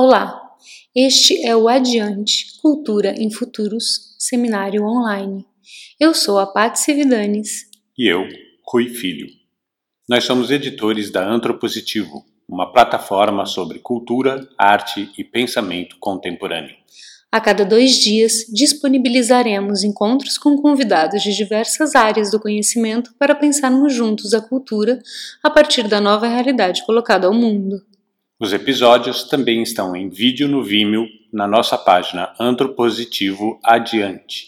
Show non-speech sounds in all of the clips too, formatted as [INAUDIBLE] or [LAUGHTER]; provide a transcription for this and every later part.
Olá, este é o Adiante Cultura em Futuros Seminário Online. Eu sou a Paty Cividanes. E eu, Rui Filho. Nós somos editores da Antropositivo, uma plataforma sobre cultura, arte e pensamento contemporâneo. A cada dois dias, disponibilizaremos encontros com convidados de diversas áreas do conhecimento para pensarmos juntos a cultura a partir da nova realidade colocada ao mundo. Os episódios também estão em vídeo no Vimeo na nossa página Antropositivo Adiante.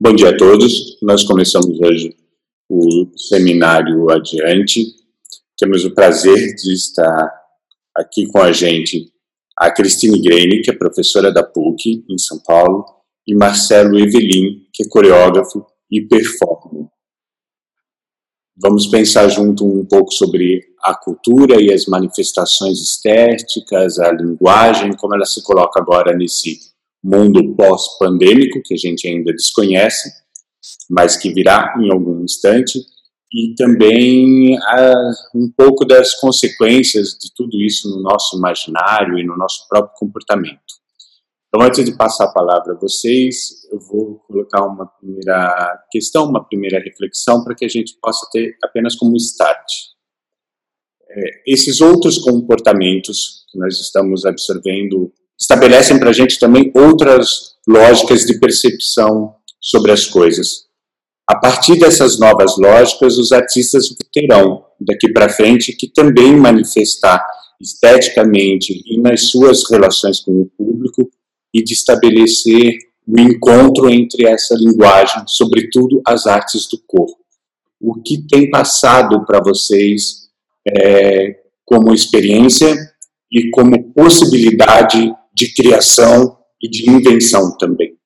Bom dia a todos. Nós começamos hoje o seminário Adiante. Temos o prazer de estar aqui com a gente a Cristine Greine, que é professora da PUC em São Paulo, e Marcelo Evelin, que é coreógrafo e performer. Vamos pensar junto um pouco sobre a cultura e as manifestações estéticas, a linguagem, como ela se coloca agora nesse mundo pós-pandêmico, que a gente ainda desconhece, mas que virá em algum instante, e também um pouco das consequências de tudo isso no nosso imaginário e no nosso próprio comportamento. Então, antes de passar a palavra a vocês, eu vou colocar uma primeira questão, uma primeira reflexão, para que a gente possa ter apenas como start. É, esses outros comportamentos que nós estamos absorvendo estabelecem para a gente também outras lógicas de percepção sobre as coisas. A partir dessas novas lógicas, os artistas terão, daqui para frente, que também manifestar esteticamente e nas suas relações com o público e de estabelecer o encontro entre essa linguagem, sobretudo as artes do corpo. O que tem passado para vocês é, como experiência e como possibilidade de criação e de invenção também?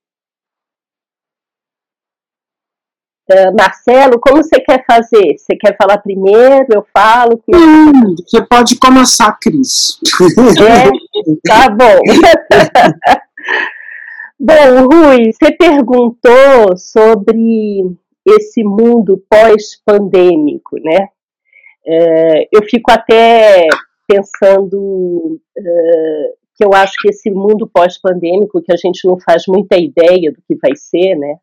Uh, Marcelo, como você quer fazer? Você quer falar primeiro? Eu falo? Hum, você pode começar, Cris. É? Tá bom. [LAUGHS] Bom, Rui, você perguntou sobre esse mundo pós-pandêmico, né? É, eu fico até pensando é, que eu acho que esse mundo pós-pandêmico, que a gente não faz muita ideia do que vai ser, né?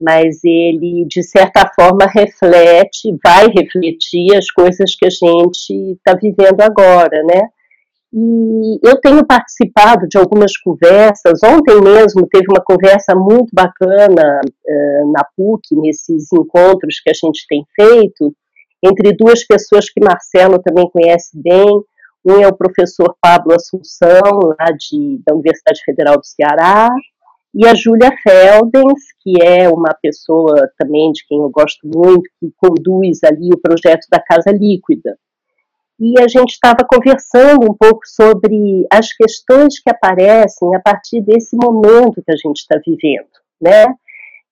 Mas ele, de certa forma, reflete, vai refletir as coisas que a gente está vivendo agora, né? E eu tenho participado de algumas conversas. Ontem mesmo teve uma conversa muito bacana uh, na PUC, nesses encontros que a gente tem feito, entre duas pessoas que Marcelo também conhece bem. Um é o professor Pablo Assunção, lá de, da Universidade Federal do Ceará, e a Júlia Feldens, que é uma pessoa também de quem eu gosto muito, que conduz ali o projeto da Casa Líquida e a gente estava conversando um pouco sobre as questões que aparecem a partir desse momento que a gente está vivendo, né?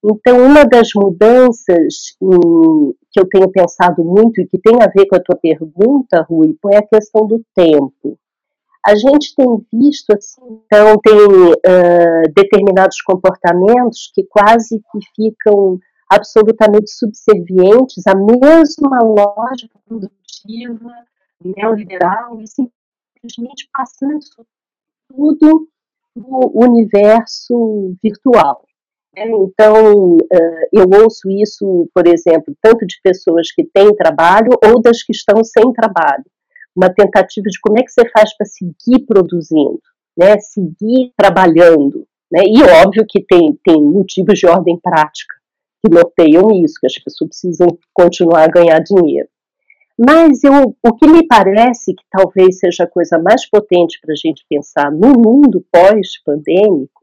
Então, uma das mudanças em, que eu tenho pensado muito e que tem a ver com a tua pergunta, Rui, é a questão do tempo. A gente tem visto, assim, então, tem uh, determinados comportamentos que quase que ficam absolutamente subservientes à mesma lógica produtiva neoliberal e simplesmente passando tudo no universo virtual. É, então, eh, eu ouço isso, por exemplo, tanto de pessoas que têm trabalho ou das que estão sem trabalho. Uma tentativa de como é que você faz para seguir produzindo, né, seguir trabalhando. Né, e óbvio que tem, tem motivos de ordem prática que norteiam isso, que as pessoas precisam continuar a ganhar dinheiro. Mas eu, o que me parece que talvez seja a coisa mais potente para a gente pensar no mundo pós-pandêmico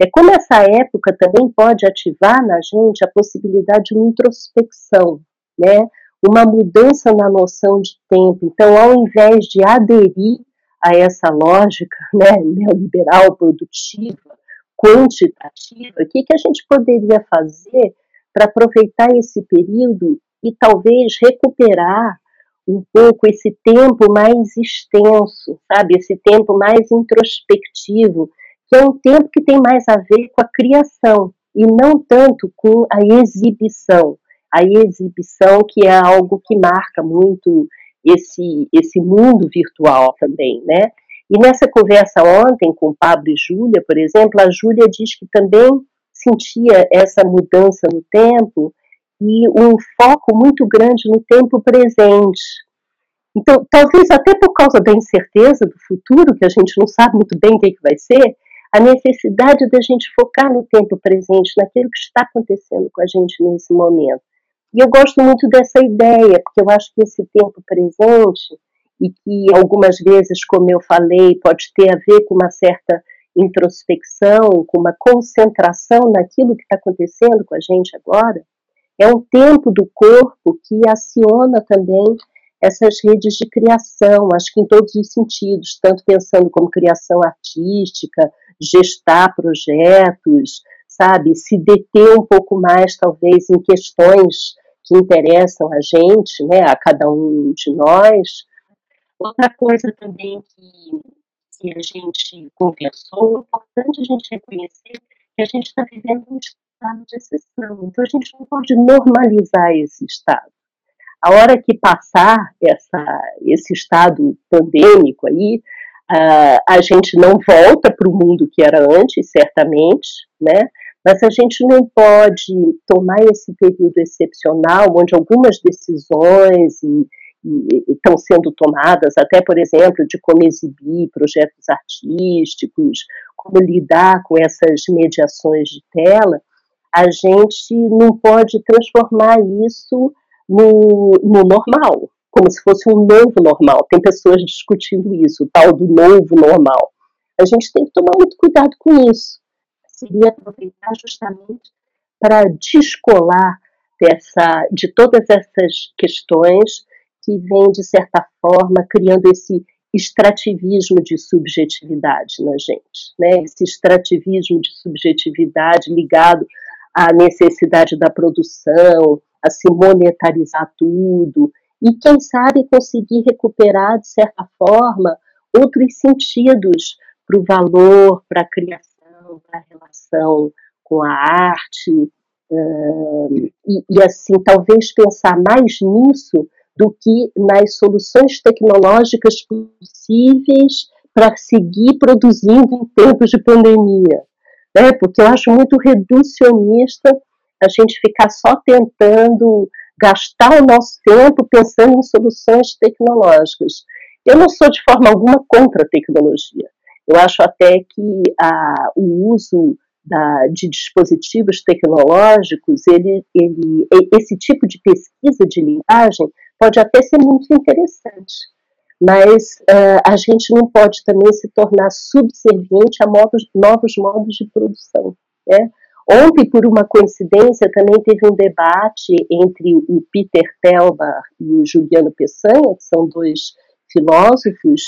é como essa época também pode ativar na gente a possibilidade de uma introspecção, né? uma mudança na noção de tempo. Então, ao invés de aderir a essa lógica né, neoliberal, produtiva, quantitativa, o que, que a gente poderia fazer para aproveitar esse período e talvez recuperar um pouco esse tempo mais extenso, sabe? Esse tempo mais introspectivo, que é um tempo que tem mais a ver com a criação e não tanto com a exibição. A exibição que é algo que marca muito esse, esse mundo virtual também, né? E nessa conversa ontem com Pablo e Júlia, por exemplo, a Júlia diz que também sentia essa mudança no tempo e um foco muito grande no tempo presente. Então, talvez até por causa da incerteza do futuro, que a gente não sabe muito bem o que, é que vai ser, a necessidade da gente focar no tempo presente, naquilo que está acontecendo com a gente nesse momento. E eu gosto muito dessa ideia, porque eu acho que esse tempo presente, e que algumas vezes, como eu falei, pode ter a ver com uma certa introspecção, com uma concentração naquilo que está acontecendo com a gente agora, é um tempo do corpo que aciona também essas redes de criação, acho que em todos os sentidos, tanto pensando como criação artística, gestar projetos, sabe, se deter um pouco mais, talvez, em questões que interessam a gente, né, a cada um de nós. Outra coisa também que, que a gente conversou, é importante a gente reconhecer que a gente está vivendo um estado de exceção, então a gente não pode normalizar esse estado. A hora que passar essa, esse estado pandêmico aí, uh, a gente não volta para o mundo que era antes, certamente, né? Mas a gente não pode tomar esse período excepcional, onde algumas decisões e, estão sendo tomadas, até, por exemplo, de como exibir projetos artísticos, como lidar com essas mediações de tela, a gente não pode transformar isso no, no normal, como se fosse um novo normal. Tem pessoas discutindo isso, o tal do novo normal. A gente tem que tomar muito cuidado com isso. Seria aproveitar justamente para descolar dessa, de todas essas questões que vêm, de certa forma, criando esse extrativismo de subjetividade na gente, né? Esse extrativismo de subjetividade ligado à necessidade da produção, a se monetarizar tudo, e quem sabe conseguir recuperar, de certa forma, outros sentidos para o valor, para a criação, para a relação com a arte, e, e assim, talvez pensar mais nisso do que nas soluções tecnológicas possíveis para seguir produzindo em tempos de pandemia. Né? Porque eu acho muito reducionista a gente ficar só tentando gastar o nosso tempo pensando em soluções tecnológicas. Eu não sou de forma alguma contra a tecnologia. Eu acho até que a, o uso da, de dispositivos tecnológicos, ele, ele, esse tipo de pesquisa de linguagem pode até ser muito interessante, mas uh, a gente não pode também se tornar subserviente a modos, novos modos de produção. Né? Ontem, por uma coincidência, também teve um debate entre o Peter Telbar e o Juliano Peçanha, que são dois filósofos,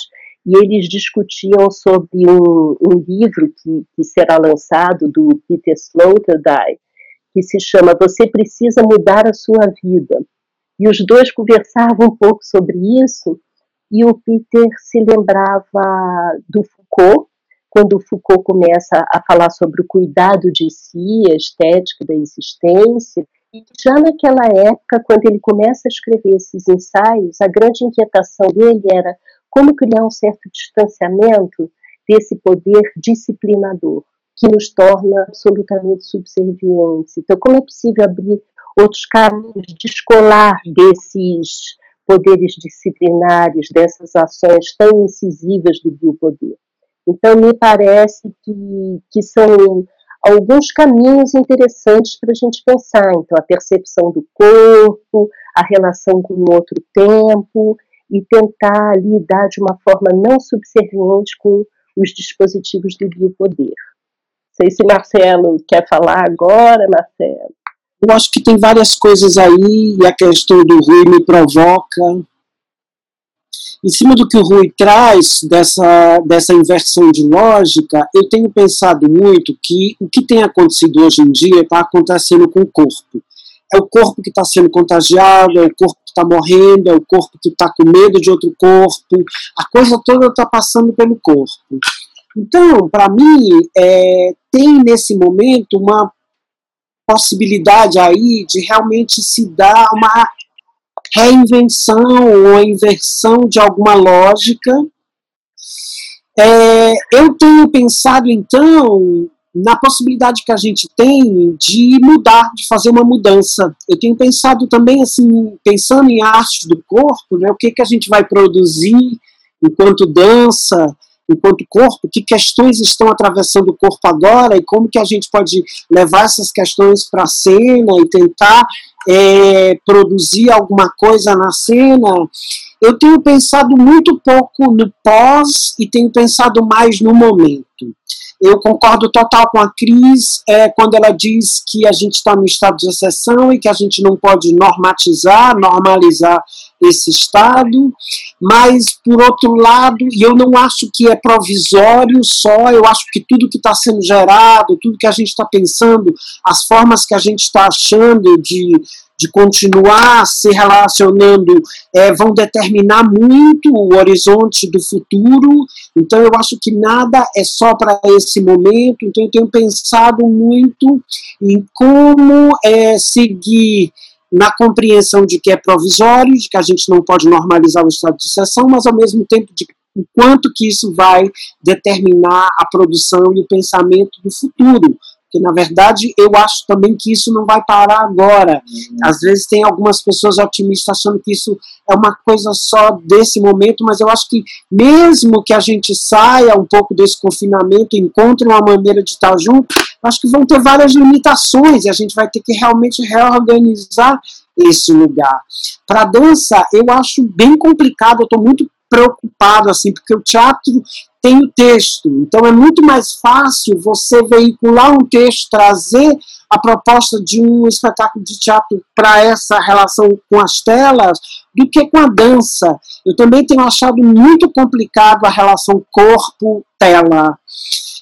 e eles discutiam sobre um, um livro que, que, será lançado do Peter Sloterdijk, que se chama Você Precisa Mudar a Sua Vida. E os dois conversavam um pouco sobre isso, e o Peter se lembrava do Foucault, quando Foucault começa a falar sobre o cuidado de si, a estética da existência, e já naquela época, quando ele começa a escrever esses ensaios, a grande inquietação dele era como criar um certo distanciamento desse poder disciplinador, que nos torna absolutamente subservientes. Então, como é possível abrir outros caminhos, descolar desses poderes disciplinares, dessas ações tão incisivas do biopoder? Então, me parece que, que são alguns caminhos interessantes para a gente pensar. Então, a percepção do corpo, a relação com o outro tempo, e tentar lidar de uma forma não subserviente com os dispositivos do biopoder. Não sei se Marcelo quer falar agora, Marcelo. Eu acho que tem várias coisas aí, e a questão do Rui me provoca em cima do que o Rui traz, dessa, dessa inversão de lógica, eu tenho pensado muito que o que tem acontecido hoje em dia está acontecendo com o corpo. É o corpo que está sendo contagiado, é o corpo que está morrendo, é o corpo que está com medo de outro corpo, a coisa toda está passando pelo corpo. Então, para mim, é, tem nesse momento uma possibilidade aí de realmente se dar uma reinvenção ou inversão de alguma lógica. É, eu tenho pensado, então, na possibilidade que a gente tem de mudar, de fazer uma mudança. Eu tenho pensado também, assim, pensando em arte do corpo, né, o que, que a gente vai produzir enquanto dança, enquanto corpo, que questões estão atravessando o corpo agora e como que a gente pode levar essas questões para a cena e tentar é, produzir alguma coisa na cena. Eu tenho pensado muito pouco no pós e tenho pensado mais no momento. Eu concordo total com a Cris é, quando ela diz que a gente está no estado de exceção e que a gente não pode normatizar, normalizar esse estado, mas por outro lado, e eu não acho que é provisório só, eu acho que tudo que está sendo gerado, tudo que a gente está pensando, as formas que a gente está achando de de continuar se relacionando é, vão determinar muito o horizonte do futuro. Então, eu acho que nada é só para esse momento. Então, eu tenho pensado muito em como é, seguir na compreensão de que é provisório, de que a gente não pode normalizar o estado de exceção, mas ao mesmo tempo de o quanto que isso vai determinar a produção e o pensamento do futuro porque na verdade eu acho também que isso não vai parar agora. Uhum. Às vezes tem algumas pessoas otimistas achando que isso é uma coisa só desse momento, mas eu acho que mesmo que a gente saia um pouco desse confinamento, encontre uma maneira de estar junto, acho que vão ter várias limitações e a gente vai ter que realmente reorganizar esse lugar. Para dança, eu acho bem complicado, eu estou muito preocupado assim, porque o teatro tem o texto. Então é muito mais fácil você veicular um texto, trazer a proposta de um espetáculo de teatro para essa relação com as telas do que com a dança. Eu também tenho achado muito complicado a relação corpo-tela.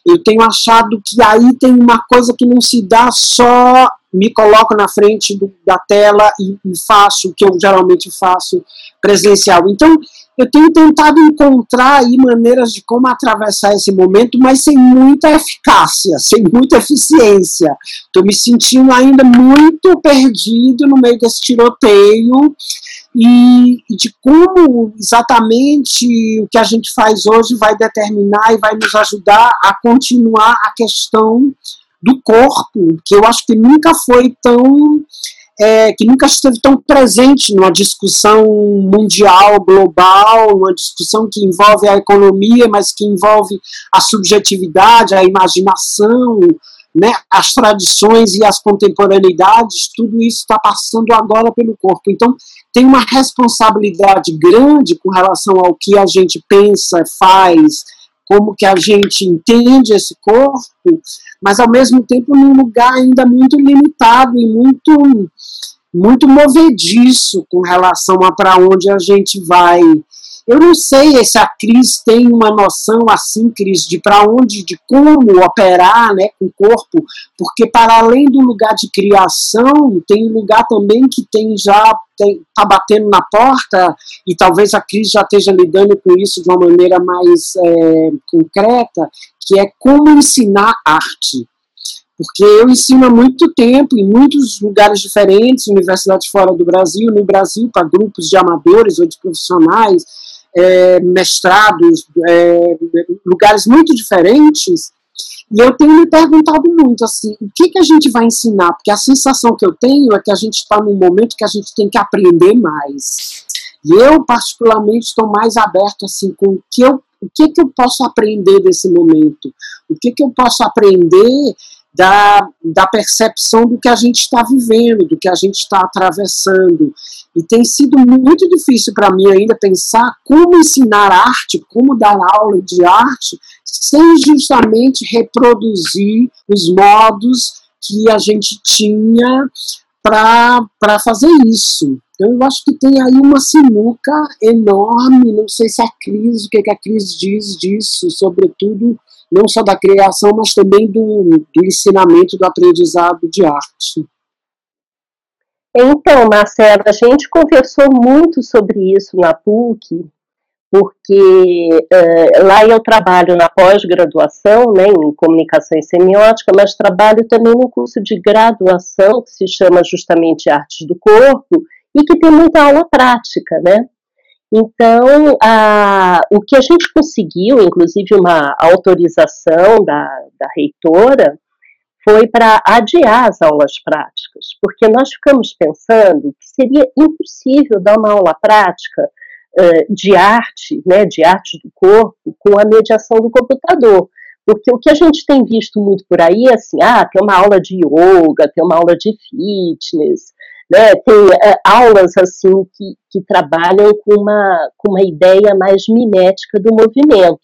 Eu tenho achado que aí tem uma coisa que não se dá só me coloco na frente do, da tela e, e faço o que eu geralmente faço presencial. Então, eu tenho tentado encontrar maneiras de como atravessar esse momento, mas sem muita eficácia, sem muita eficiência. Estou me sentindo ainda muito perdido no meio desse tiroteio e, e de como exatamente o que a gente faz hoje vai determinar e vai nos ajudar a continuar a questão do corpo, que eu acho que nunca foi tão é, que nunca esteve tão presente numa discussão mundial, global, uma discussão que envolve a economia, mas que envolve a subjetividade, a imaginação, né, as tradições e as contemporaneidades, tudo isso está passando agora pelo corpo. Então, tem uma responsabilidade grande com relação ao que a gente pensa, faz, como que a gente entende esse corpo, mas ao mesmo tempo num lugar ainda muito limitado e muito muito movediço com relação a para onde a gente vai eu não sei se a Cris tem uma noção assim, Cris, de para onde, de como operar né, com o corpo, porque para além do lugar de criação, tem lugar também que tem já está batendo na porta, e talvez a Cris já esteja lidando com isso de uma maneira mais é, concreta, que é como ensinar arte. Porque eu ensino há muito tempo em muitos lugares diferentes, universidades fora do Brasil, no Brasil para grupos de amadores ou de profissionais, é, mestrados, é, lugares muito diferentes, e eu tenho me perguntado muito assim, o que, que a gente vai ensinar? Porque a sensação que eu tenho é que a gente está num momento que a gente tem que aprender mais. E eu, particularmente, estou mais aberto assim com o que eu, o que, que eu posso aprender desse momento, o que, que eu posso aprender da, da percepção do que a gente está vivendo, do que a gente está atravessando. E tem sido muito difícil para mim ainda pensar como ensinar arte, como dar aula de arte, sem justamente reproduzir os modos que a gente tinha para fazer isso. Então, eu acho que tem aí uma sinuca enorme, não sei se a crise, o que, que a crise diz disso, sobretudo não só da criação, mas também do, do ensinamento, do aprendizado de arte. Então, Marcela, a gente conversou muito sobre isso na PUC, porque é, lá eu trabalho na pós-graduação, né, em comunicação e semiótica, mas trabalho também no curso de graduação, que se chama justamente Artes do Corpo, e que tem muita aula prática, né? Então, a, o que a gente conseguiu, inclusive uma autorização da, da reitora, foi para adiar as aulas práticas, porque nós ficamos pensando que seria impossível dar uma aula prática uh, de arte, né, de arte do corpo, com a mediação do computador. Porque o que a gente tem visto muito por aí é assim, ah, tem uma aula de yoga, tem uma aula de fitness, né, tem uh, aulas assim que, que trabalham com uma, com uma ideia mais mimética do movimento.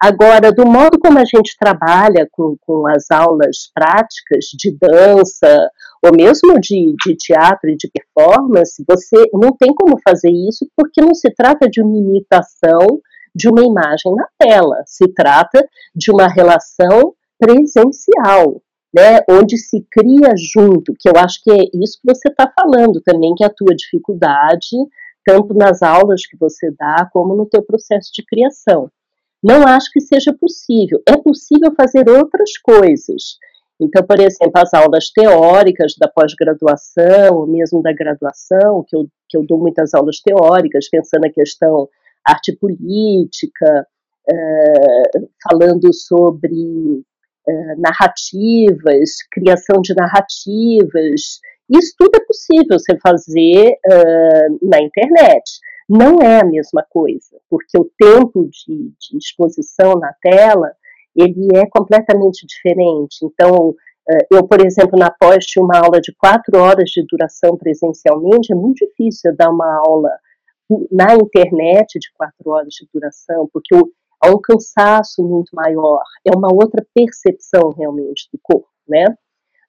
Agora, do modo como a gente trabalha com, com as aulas práticas de dança, ou mesmo de, de teatro e de performance, você não tem como fazer isso porque não se trata de uma imitação de uma imagem na tela, se trata de uma relação presencial, né, onde se cria junto, que eu acho que é isso que você está falando também, que é a tua dificuldade, tanto nas aulas que você dá, como no teu processo de criação. Não acho que seja possível. É possível fazer outras coisas. Então, por exemplo, as aulas teóricas da pós-graduação, ou mesmo da graduação, que eu, que eu dou muitas aulas teóricas, pensando na questão arte política, uh, falando sobre uh, narrativas, criação de narrativas. Isso tudo é possível você fazer uh, na internet não é a mesma coisa, porque o tempo de, de exposição na tela ele é completamente diferente. Então, eh, eu, por exemplo, na pós tinha uma aula de quatro horas de duração presencialmente, é muito difícil dar uma aula na internet de quatro horas de duração, porque há um cansaço muito maior, é uma outra percepção realmente do corpo, né?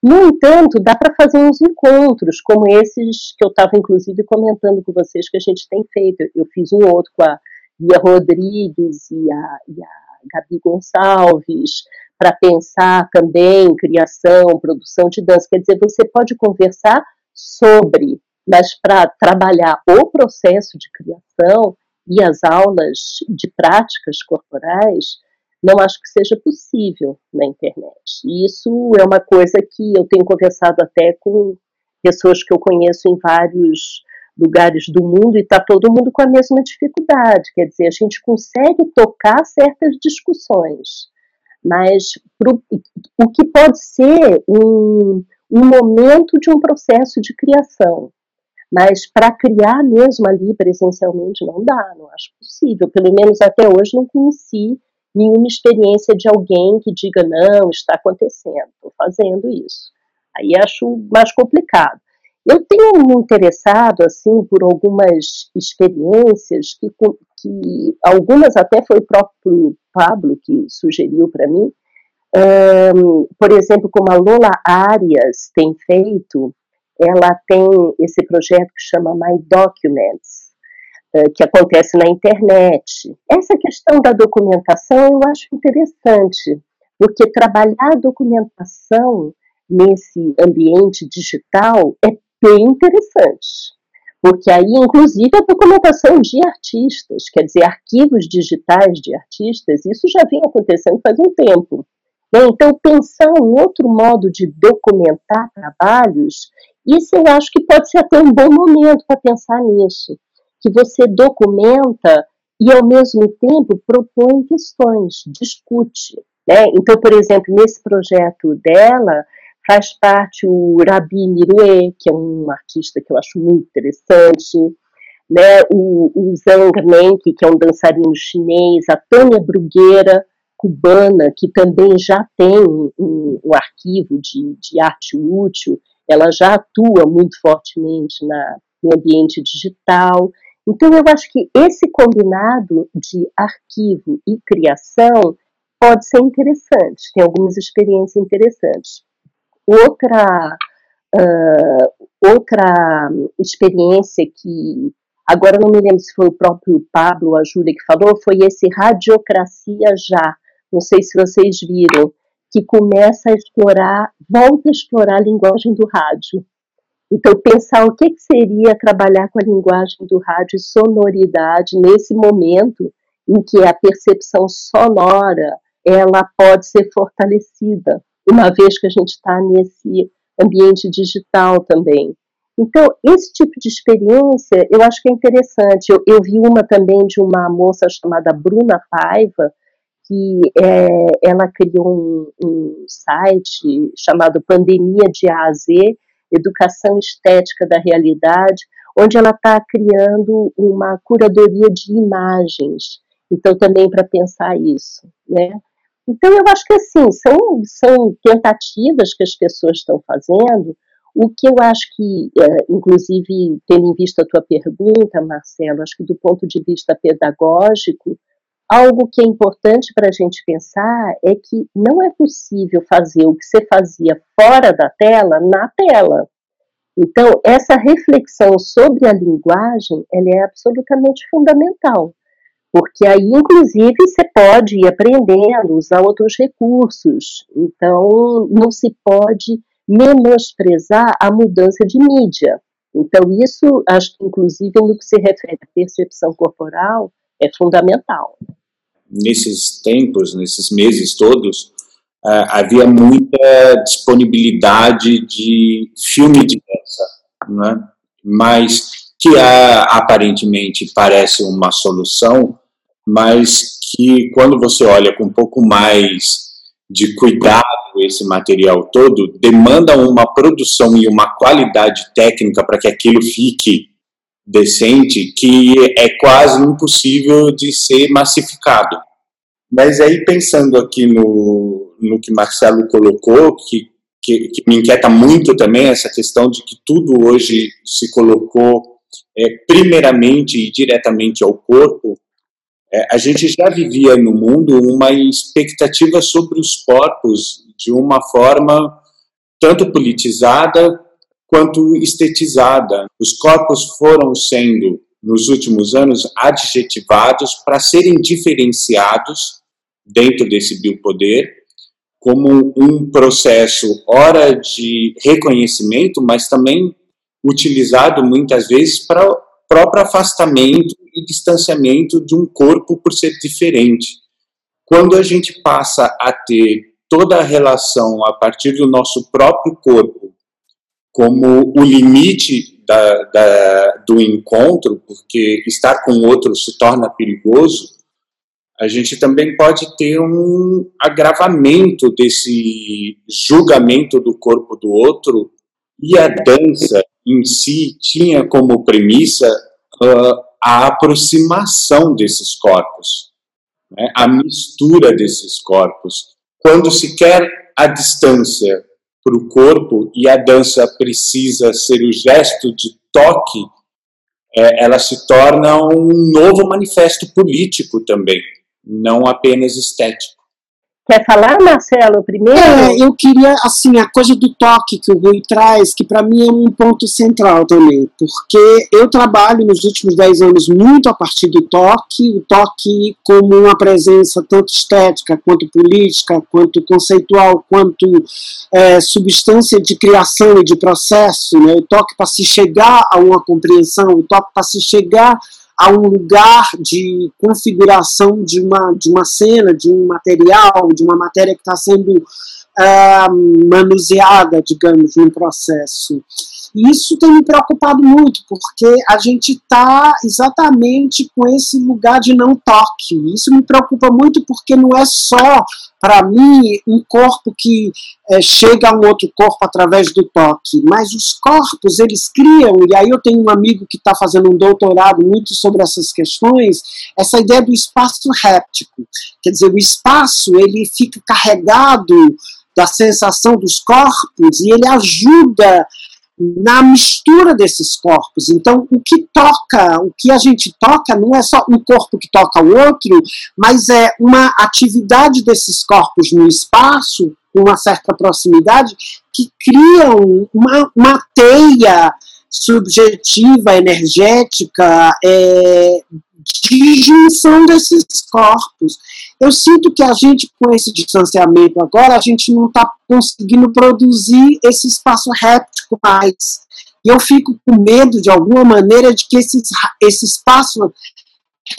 No entanto, dá para fazer uns encontros, como esses que eu estava, inclusive, comentando com vocês que a gente tem feito. Eu fiz um outro com a Bia Rodrigues e a, e a Gabi Gonçalves, para pensar também criação, produção de dança. Quer dizer, você pode conversar sobre, mas para trabalhar o processo de criação e as aulas de práticas corporais, não acho que seja possível na internet. E isso é uma coisa que eu tenho conversado até com pessoas que eu conheço em vários lugares do mundo e está todo mundo com a mesma dificuldade. Quer dizer, a gente consegue tocar certas discussões, mas pro, o que pode ser um, um momento de um processo de criação. Mas para criar mesmo ali presencialmente não dá, não acho possível. Pelo menos até hoje não conheci nenhuma experiência de alguém que diga, não, está acontecendo, estou fazendo isso. Aí acho mais complicado. Eu tenho me interessado, assim, por algumas experiências que, que algumas até foi o próprio Pablo que sugeriu para mim, um, por exemplo, como a Lola Arias tem feito, ela tem esse projeto que chama My Documents, eh, que acontece na internet. Essa questão da documentação eu acho interessante, porque trabalhar a documentação nesse ambiente digital é bem interessante. Porque aí, inclusive, a documentação de artistas, quer dizer, arquivos digitais de artistas, isso já vem acontecendo faz um tempo. Né? Então, pensar um outro modo de documentar trabalhos, isso eu acho que pode ser até um bom momento para pensar nisso que você documenta e, ao mesmo tempo, propõe questões, discute. Né? Então, por exemplo, nesse projeto dela, faz parte o Rabi Mirue, que é um artista que eu acho muito interessante, né? o, o Zhang Menke, que é um dançarino chinês, a Tânia Brugueira, cubana, que também já tem um, um arquivo de, de arte útil, ela já atua muito fortemente na, no ambiente digital. Então, eu acho que esse combinado de arquivo e criação pode ser interessante, tem algumas experiências interessantes. Outra, uh, outra experiência que, agora não me lembro se foi o próprio Pablo ou a Júlia que falou, foi esse Radiocracia Já. Não sei se vocês viram, que começa a explorar, volta a explorar a linguagem do rádio. Então, pensar o que, que seria trabalhar com a linguagem do rádio e sonoridade nesse momento em que a percepção sonora ela pode ser fortalecida, uma vez que a gente está nesse ambiente digital também. Então, esse tipo de experiência eu acho que é interessante. Eu, eu vi uma também de uma moça chamada Bruna Paiva, que é, ela criou um, um, site chamado Pandemia de A a Z, Educação Estética da Realidade, onde ela está criando uma curadoria de imagens. Então, também para pensar isso, né? Então, eu acho que assim, são, são tentativas que as pessoas estão fazendo. O que eu acho que, é, inclusive, tendo em vista a tua pergunta, Marcelo, acho que do ponto de vista pedagógico, algo que é importante para a gente pensar é que não é possível fazer o que você fazia fora da tela na tela. Então, essa reflexão sobre a linguagem, ela é absolutamente fundamental porque aí, inclusive, você pode ir aprendendo, usar outros recursos. Então, não se pode menosprezar a mudança de mídia. Então, isso, acho que, inclusive, no que se refere à percepção corporal, é fundamental. Nesses tempos, nesses meses todos, uh, havia muita disponibilidade de filme de dança, né? mas que uh, aparentemente parece uma solução, mas que quando você olha com um pouco mais de cuidado esse material todo, demanda uma produção e uma qualidade técnica para que aquilo fique decente que é quase impossível de ser massificado. Mas aí pensando aqui no, no que Marcelo colocou, que, que, que me inquieta muito também essa questão de que tudo hoje se colocou é, primeiramente e diretamente ao corpo, é, a gente já vivia no mundo uma expectativa sobre os corpos de uma forma tanto politizada quanto estetizada. Os corpos foram sendo, nos últimos anos, adjetivados para serem diferenciados dentro desse biopoder como um processo, ora de reconhecimento, mas também utilizado muitas vezes para o próprio afastamento e distanciamento de um corpo por ser diferente. Quando a gente passa a ter toda a relação a partir do nosso próprio corpo como o limite da, da, do encontro, porque estar com outro se torna perigoso, a gente também pode ter um agravamento desse julgamento do corpo do outro e a dança em si tinha como premissa uh, a aproximação desses corpos, né, a mistura desses corpos. Quando se quer a distância para o corpo e a dança precisa ser o gesto de toque, é, ela se torna um novo manifesto político também, não apenas estético. Quer falar, Marcelo, primeiro? É, eu queria, assim, a coisa do toque que o Rui traz, que para mim é um ponto central também, porque eu trabalho nos últimos dez anos muito a partir do toque, o toque como uma presença tanto estética, quanto política, quanto conceitual, quanto é, substância de criação e de processo, né? o toque para se chegar a uma compreensão, o toque para se chegar a um lugar de configuração de uma, de uma cena, de um material, de uma matéria que está sendo uh, manuseada, digamos, num processo. E isso tem me preocupado muito, porque a gente está exatamente com esse lugar de não toque. Isso me preocupa muito porque não é só, para mim, um corpo que é, chega a um outro corpo através do toque, mas os corpos, eles criam, e aí eu tenho um amigo que está fazendo um doutorado muito sobre essas questões, essa ideia do espaço réptico. Quer dizer, o espaço, ele fica carregado da sensação dos corpos e ele ajuda na mistura desses corpos. Então, o que toca, o que a gente toca, não é só um corpo que toca o outro, mas é uma atividade desses corpos no espaço, uma certa proximidade, que criam uma, uma teia subjetiva, energética, é, de junção desses corpos. Eu sinto que a gente, com esse distanciamento agora, a gente não está conseguindo produzir esse espaço réptico mais. E eu fico com medo, de alguma maneira, de que esse, esse espaço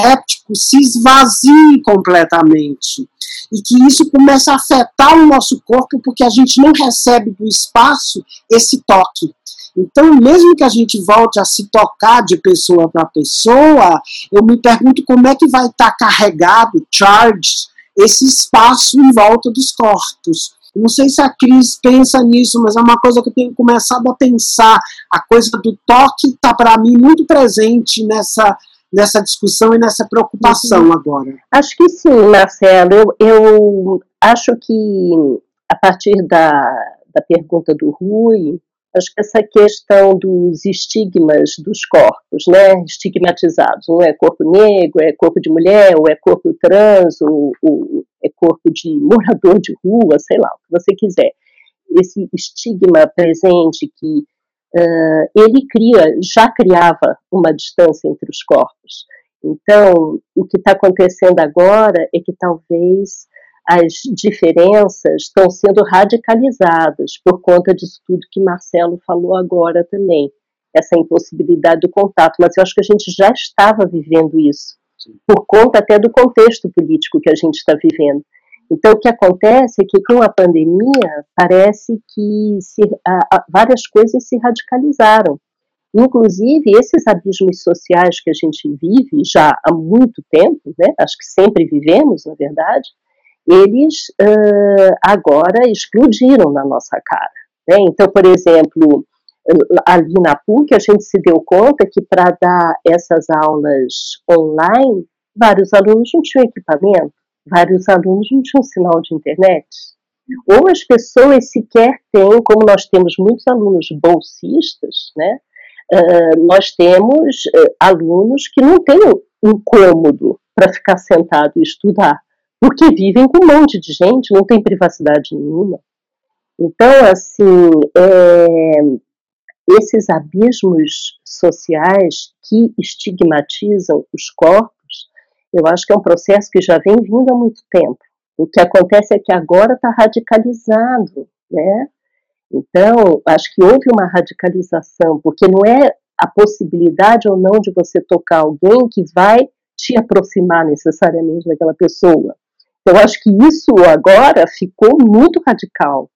réptico se esvazie completamente. E que isso comece a afetar o nosso corpo, porque a gente não recebe do espaço esse toque. Então, mesmo que a gente volte a se tocar de pessoa para pessoa, eu me pergunto como é que vai estar tá carregado, charged, esse espaço em volta dos corpos. Não sei se a Cris pensa nisso, mas é uma coisa que eu tenho começado a pensar. A coisa do toque está, para mim, muito presente nessa, nessa discussão e nessa preocupação uhum. agora. Acho que sim, Marcelo. Eu, eu acho que, a partir da, da pergunta do Rui, essa questão dos estigmas dos corpos, né, estigmatizados, um é corpo negro, é corpo de mulher, ou é corpo trans, ou, ou é corpo de [LAUGHS] morador de rua, sei lá, o que você quiser. Esse estigma presente que uh, ele cria, já criava uma distância entre os corpos. Então, o que está acontecendo agora é que talvez as diferenças estão sendo radicalizadas por conta disso tudo que Marcelo falou agora também, essa impossibilidade do contato. Mas eu acho que a gente já estava vivendo isso, por conta até do contexto político que a gente está vivendo. Então, o que acontece é que com a pandemia, parece que se, a, a, várias coisas se radicalizaram. Inclusive, esses abismos sociais que a gente vive já há muito tempo, né, acho que sempre vivemos, na verdade, eles uh, agora explodiram na nossa cara. Né? Então, por exemplo, ali na PUC, a gente se deu conta que para dar essas aulas online, vários alunos não tinham equipamento, vários alunos não tinham sinal de internet. Ou as pessoas sequer têm, como nós temos muitos alunos bolsistas, né? Uh, nós temos uh, alunos que não têm um cômodo para ficar sentado e estudar porque vivem com um monte de gente, não tem privacidade nenhuma. Então, assim, é, esses abismos sociais que estigmatizam os corpos, eu acho que é um processo que já vem vindo há muito tempo. O que acontece é que agora está radicalizado, né? Então, acho que houve uma radicalização, porque não é a possibilidade ou não de você tocar alguém que vai te aproximar necessariamente daquela pessoa. Eu acho que isso agora ficou muito radical.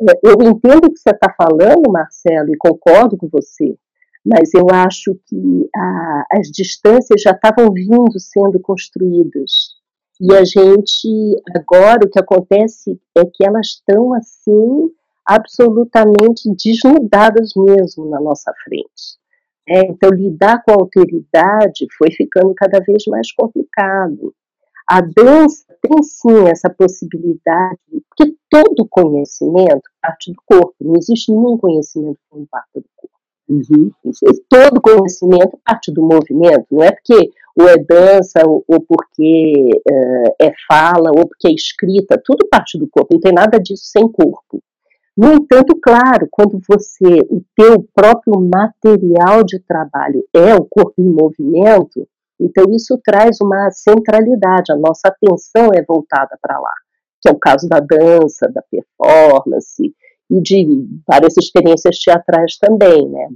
É, eu entendo o que você está falando, Marcelo, e concordo com você, mas eu acho que a, as distâncias já estavam vindo sendo construídas. E a gente, agora, o que acontece é que elas estão assim, absolutamente desnudadas mesmo na nossa frente. É, então, lidar com a alteridade foi ficando cada vez mais complicado. A dança tem sim essa possibilidade, porque todo conhecimento parte do corpo, não existe nenhum conhecimento que não parte do corpo. Uhum. Todo conhecimento parte do movimento, não é porque ou é dança, ou, ou porque uh, é fala, ou porque é escrita, tudo parte do corpo, não tem nada disso sem corpo. No entanto, claro, quando você, o teu próprio material de trabalho é o corpo em movimento, então, isso traz uma centralidade, a nossa atenção é voltada para lá, que é o caso da dança, da performance e de várias experiências teatrais também, né?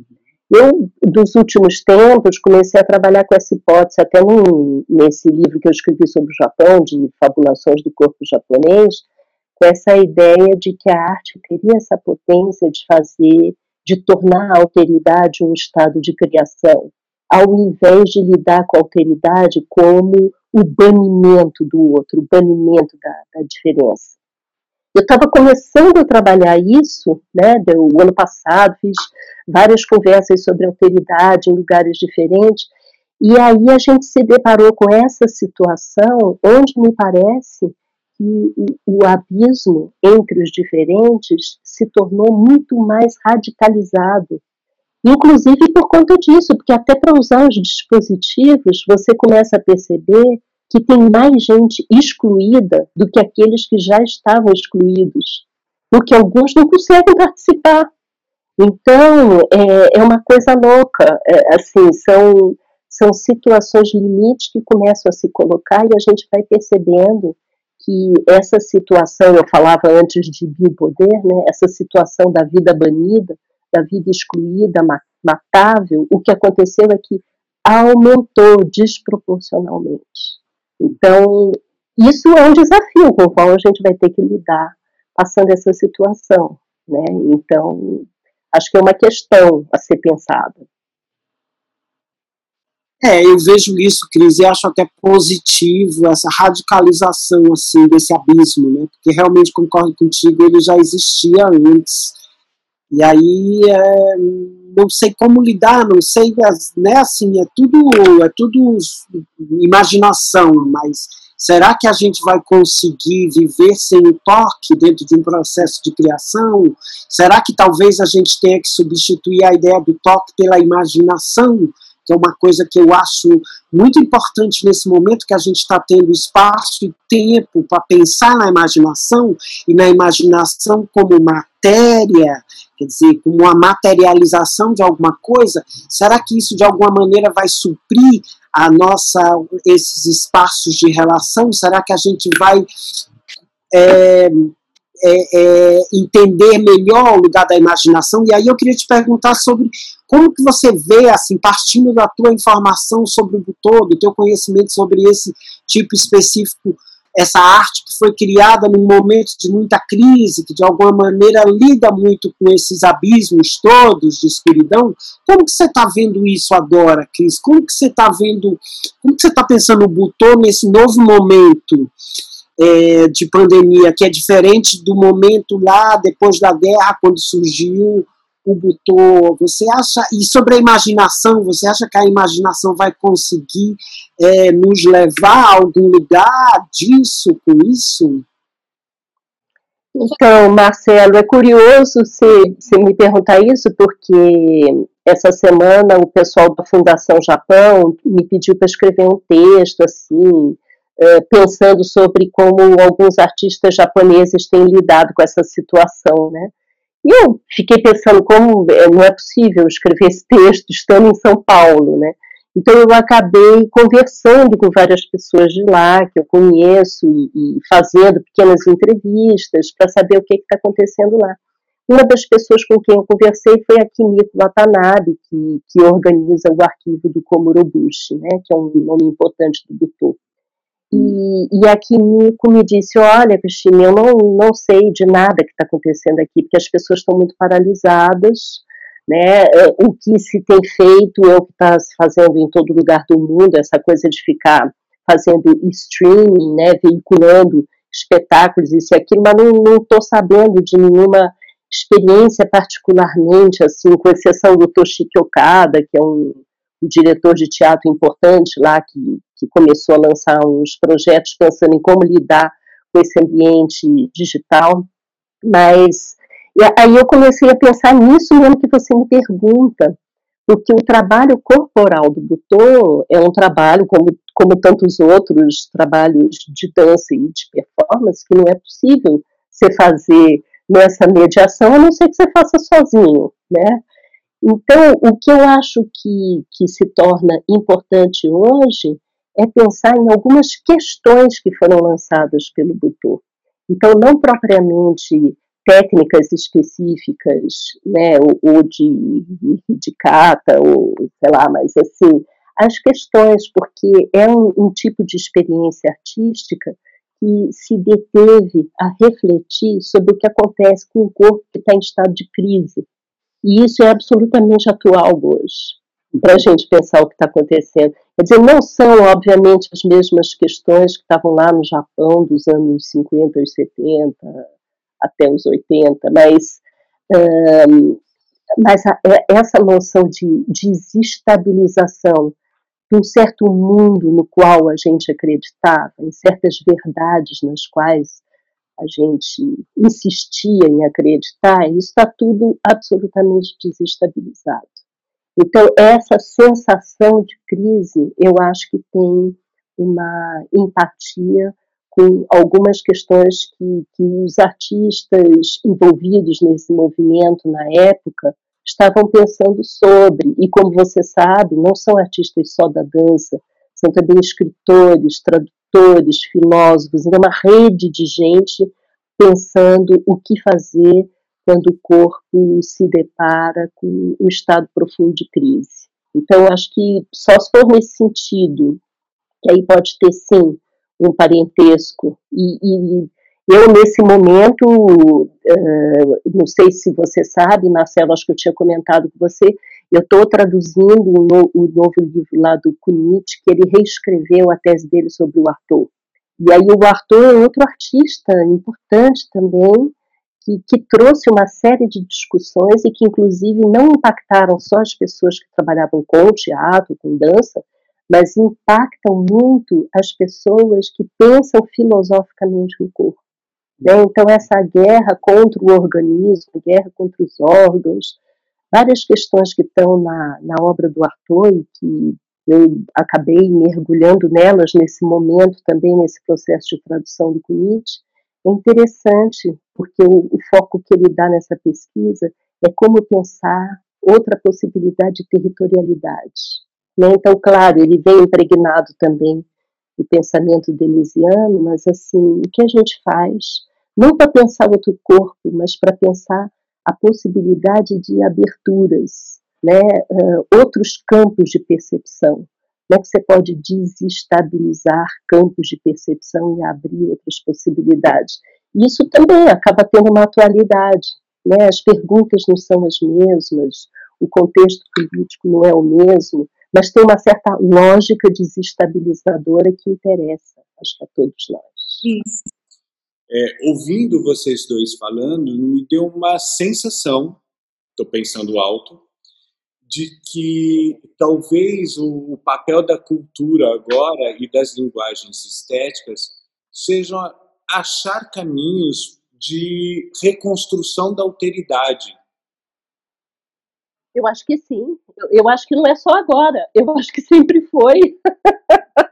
Eu, dos últimos tempos, comecei a trabalhar com essa hipótese, até num, nesse livro que eu escrevi sobre o Japão, de fabulações do corpo japonês, com essa ideia de que a arte teria essa potência de fazer, de tornar a alteridade um estado de criação, ao invés de lidar com a alteridade como o banimento do outro, o banimento da, da diferença. Eu estava começando a trabalhar isso, né, o ano passado, fiz várias conversas sobre alteridade em lugares diferentes, e aí a gente se deparou com essa situação onde me parece que o, o abismo entre os diferentes se tornou muito mais radicalizado Inclusive por conta disso, porque até para usar os dispositivos, você começa a perceber que tem mais gente excluída do que aqueles que já estavam excluídos, porque alguns não conseguem participar. Então, é, é uma coisa louca, é, assim, são, são situações limites que começam a se colocar e a gente vai percebendo que essa situação, eu falava antes de biopoder, né, essa situação da vida banida, da vida excluída, matável, o que aconteceu é que aumentou desproporcionalmente. Então, isso é um desafio com o qual a gente vai ter que lidar passando essa situação. Né? Então, Acho que é uma questão a ser pensada. É, eu vejo isso, Cris, e acho até positivo essa radicalização assim desse abismo, né? Porque realmente concordo contigo, ele já existia antes. E aí é, não sei como lidar, não sei, né? Assim, é tudo, é tudo imaginação, mas será que a gente vai conseguir viver sem o toque dentro de um processo de criação? Será que talvez a gente tenha que substituir a ideia do toque pela imaginação? Que é uma coisa que eu acho muito importante nesse momento que a gente está tendo espaço e tempo para pensar na imaginação e na imaginação como matéria, quer dizer, como uma materialização de alguma coisa. Será que isso de alguma maneira vai suprir a nossa esses espaços de relação? Será que a gente vai é, é, é, entender melhor o lugar da imaginação. E aí eu queria te perguntar sobre como que você vê, assim, partindo da tua informação sobre o todo, do teu conhecimento sobre esse tipo específico, essa arte que foi criada num momento de muita crise, que de alguma maneira lida muito com esses abismos todos de escuridão. Como que você está vendo isso agora, Cris? Como que você está vendo, como que você está pensando o Butô nesse novo momento? é, de pandemia, que é diferente do momento lá depois da guerra, quando surgiu o Butô. Você acha, e sobre a imaginação, você acha que a imaginação vai conseguir é, nos levar a algum lugar disso, com isso? Então, Marcelo, é curioso você, você me perguntar isso, porque essa semana o pessoal da Fundação Japão me pediu para escrever um texto, assim, eh, pensando sobre como alguns artistas japoneses têm lidado com essa situação, né? E eu fiquei pensando como eh, não é possível escrever esse texto estando em São Paulo, né? Então eu acabei conversando com várias pessoas de lá que eu conheço e, e fazendo pequenas entrevistas para saber o que está acontecendo lá. Uma das pessoas com quem eu conversei foi a Kimiko Watanabe, que, que organiza o arquivo do Komorobushi, né, que é um nome importante do Butô. E, e a Kimiko me disse: Olha, Cristina, eu não, não sei de nada que está acontecendo aqui, porque as pessoas estão muito paralisadas. Né? É, o que se tem feito é o que está se fazendo em todo lugar do mundo, essa coisa de ficar fazendo streaming, né? veiculando espetáculos, isso e aquilo, mas não estou sabendo de nenhuma experiência particularmente, assim, com exceção do Toshiki Okada, que é um um diretor de teatro importante lá que, que começou a lançar uns projetos pensando em como lidar com esse ambiente digital, mas aí eu comecei a pensar nisso mesmo que você me pergunta, porque o trabalho corporal do Butô é um trabalho, como, como tantos outros trabalhos de dança e de performance, que não é possível você fazer nessa mediação, a não ser que você faça sozinho, né? Então, o que eu acho que, que se torna importante hoje é pensar em algumas questões que foram lançadas pelo Butô. Então, não propriamente técnicas específicas, né, ou, ou de, de cata, ou sei lá, mas assim, as questões, porque é um, um tipo de experiência artística que se deteve a refletir sobre o que acontece com o corpo que está em estado de crise. E isso é absolutamente atual hoje, para a gente pensar o que está acontecendo. Quer dizer, não são, obviamente, as mesmas questões que estavam lá no Japão dos anos 50 e 70 até os 80, mas, mas a, é, essa noção de desestabilização de um certo mundo no qual a gente acreditava, em certas verdades nas quais a gente insistia em acreditar, isso está tudo absolutamente desestabilizado. Então, essa sensação de crise, eu acho que tem uma empatia com algumas questões que, que os artistas envolvidos nesse movimento na época estavam pensando sobre. E como você sabe, não são artistas só da dança, são também escritores, tradutores escritores, filósofos, é uma rede de gente pensando o que fazer quando o corpo se depara com um estado profundo de crise. Então, acho que só se for nesse sentido, que aí pode ter sim um parentesco, e, e, Eu, nesse momento, uh, não sei se você sabe, Marcelo, acho que eu tinha comentado com você, eu estou traduzindo o um no, um novo livro lá do Kunitz, que ele reescreveu a tese dele sobre o Arthur. E aí o Arthur é outro artista importante também, que, que, trouxe uma série de discussões e que, inclusive, não impactaram só as pessoas que trabalhavam com teatro, com dança, mas impactam muito as pessoas que pensam filosoficamente no corpo. Né? Então, essa guerra contra o organismo, guerra contra os órgãos, várias questões que estão na, na obra do Arthur e que eu acabei mergulhando nelas nesse momento, também nesse processo de tradução do Kunitz, é interessante, porque o, o foco que ele dá nessa pesquisa é como pensar outra possibilidade de territorialidade. Né? Então, claro, ele vem impregnado também do pensamento deleuziano, mas assim, o que a gente faz, não para pensar outro corpo, mas para pensar a possibilidade de aberturas, né? Uh, outros campos de percepção. Como é que você pode desestabilizar campos de percepção e abrir outras possibilidades? Isso também acaba tendo uma atualidade. Né? As perguntas não são as mesmas, o contexto político não é o mesmo, mas tem uma certa lógica desestabilizadora que interessa, acho que a todos nós. Isso. É, ouvindo vocês dois falando, me deu uma sensação, estou pensando alto, de que talvez o, o papel da cultura agora e das linguagens estéticas sejam achar caminhos de reconstrução da alteridade, eu acho que sim. Eu, eu acho que não é só agora. Eu acho que sempre foi. [LAUGHS]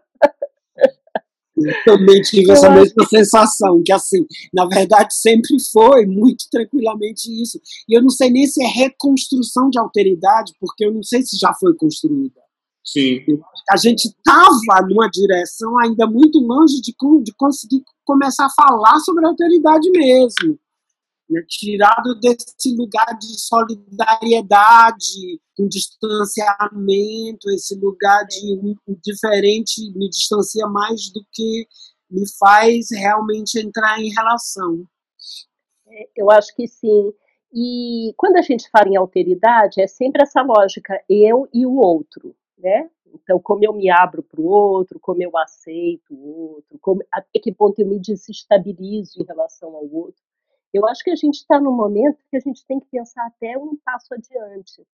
Eu também tive essa mesma sensação, que assim, na verdade sempre foi muito tranquilamente isso. E eu não sei nem se é reconstrução de alteridade, porque eu não sei se já foi construída. Sim. A gente estava numa direção ainda muito longe de, de conseguir começar a falar sobre a alteridade mesmo né, tirado desse lugar de solidariedade, com distanciamento, esse lugar de um, diferente me distancia mais do que me faz realmente entrar em relação. É, eu acho que sim. E quando a gente fala em alteridade, é sempre essa lógica, eu e o outro, né? Então, como eu me abro para o outro, como eu aceito o outro, como, até que ponto eu me desestabilizo em relação ao outro. Eu acho que a gente está num momento que a gente tem que pensar até um passo adiante.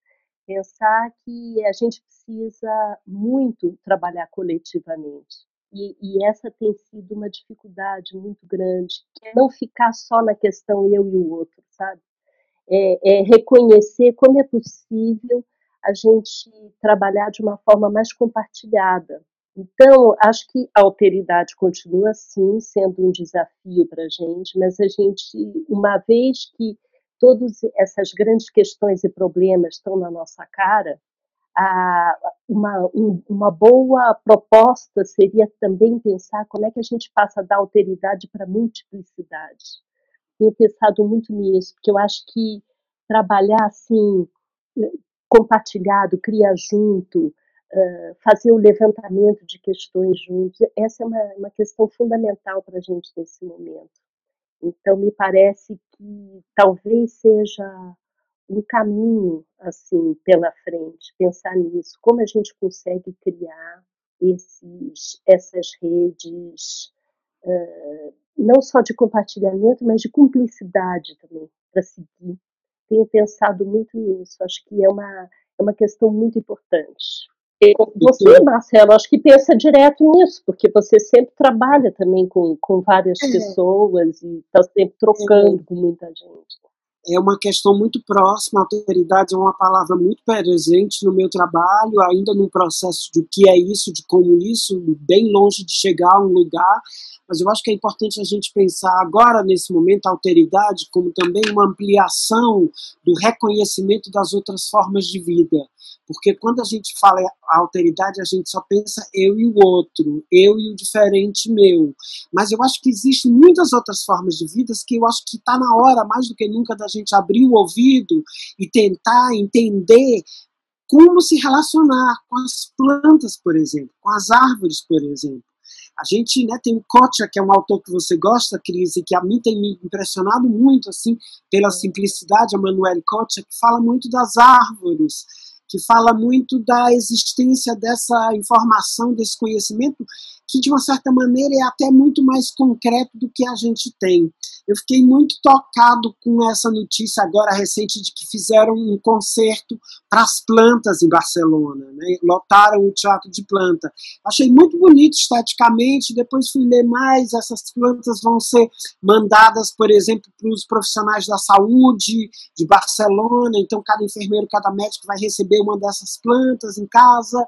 Pensar que a gente precisa muito trabalhar coletivamente. E, e, essa tem sido uma dificuldade muito grande, é não ficar só na questão eu e o outro, sabe? É, é reconhecer como é possível a gente trabalhar de uma forma mais compartilhada, então, acho que a alteridade continua, sim, sendo um desafio para a gente, mas a gente, uma vez que todas essas grandes questões e problemas estão na nossa cara, uma, um, uma boa proposta seria também pensar como é que a gente passa da alteridade para a multiplicidade. Tenho pensado muito nisso, porque eu acho que trabalhar assim, compartilhado, criar junto, fazer o levantamento de questões juntos. Essa é uma, uma questão fundamental para a gente nesse momento. Então, me parece que talvez seja um caminho assim pela frente, pensar nisso, como a gente consegue criar esses, essas redes, uh, não só de compartilhamento, mas de cumplicidade também, para seguir. Tenho pensado muito nisso, acho que é uma, é uma questão muito importante. Você, Marcelo, acho que pensa direto nisso, porque você sempre trabalha também com, com várias é. pessoas e está sempre trocando é. com muita gente. É uma questão muito próxima, a alteridade é uma palavra muito presente no meu trabalho, ainda no processo de o que é isso, de como isso, bem longe de chegar a um lugar, mas eu acho que é importante a gente pensar agora, nesse momento, a alteridade como também uma ampliação do reconhecimento das outras formas de vida. Porque quando a gente fala alteridade, a gente só pensa eu e o outro, eu e o diferente meu. Mas eu acho que existem muitas outras formas de vida que eu acho que está na hora, mais do que nunca, da gente abrir o ouvido e tentar entender como se relacionar com as plantas, por exemplo, com as árvores, por exemplo. A gente né, tem o Kocha, que é um autor que você gosta, Cris, e que a mim tem me impressionado muito assim pela simplicidade, a Manuel Kocha, que fala muito das árvores, que fala muito da existência dessa informação, desse conhecimento, que de uma certa maneira é até muito mais concreto do que a gente tem. Eu fiquei muito tocado com essa notícia agora recente de que fizeram um concerto para as plantas em Barcelona, né? lotaram o teatro de planta. Achei muito bonito esteticamente, depois fui ler mais, essas plantas vão ser mandadas, por exemplo, para os profissionais da saúde de Barcelona, então cada enfermeiro, cada médico vai receber uma dessas plantas em casa